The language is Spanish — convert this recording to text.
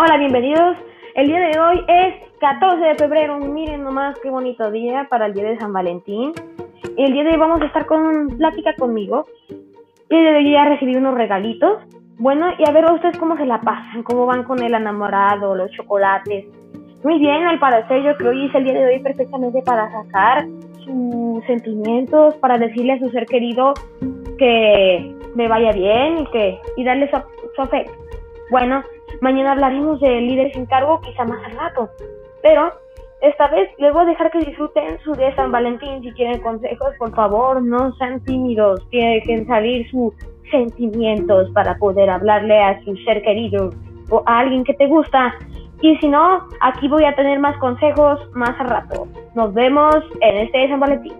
Hola, bienvenidos. El día de hoy es 14 de febrero. Miren nomás qué bonito día para el día de San Valentín. El día de hoy vamos a estar con plática conmigo. El día de hoy ya recibí unos regalitos. Bueno, y a ver ustedes cómo se la pasan, cómo van con el enamorado, los chocolates. Muy bien, al parecer yo creo que es el día de hoy perfectamente para sacar sus sentimientos, para decirle a su ser querido que me vaya bien y que y darle su, su afecto. Bueno, Mañana hablaremos de líderes sin cargo, quizá más al rato. Pero esta vez les voy a dejar que disfruten su día de San Valentín. Si quieren consejos, por favor, no sean tímidos. Tienen que salir sus sentimientos para poder hablarle a su ser querido o a alguien que te gusta. Y si no, aquí voy a tener más consejos más a rato. Nos vemos en este de San Valentín.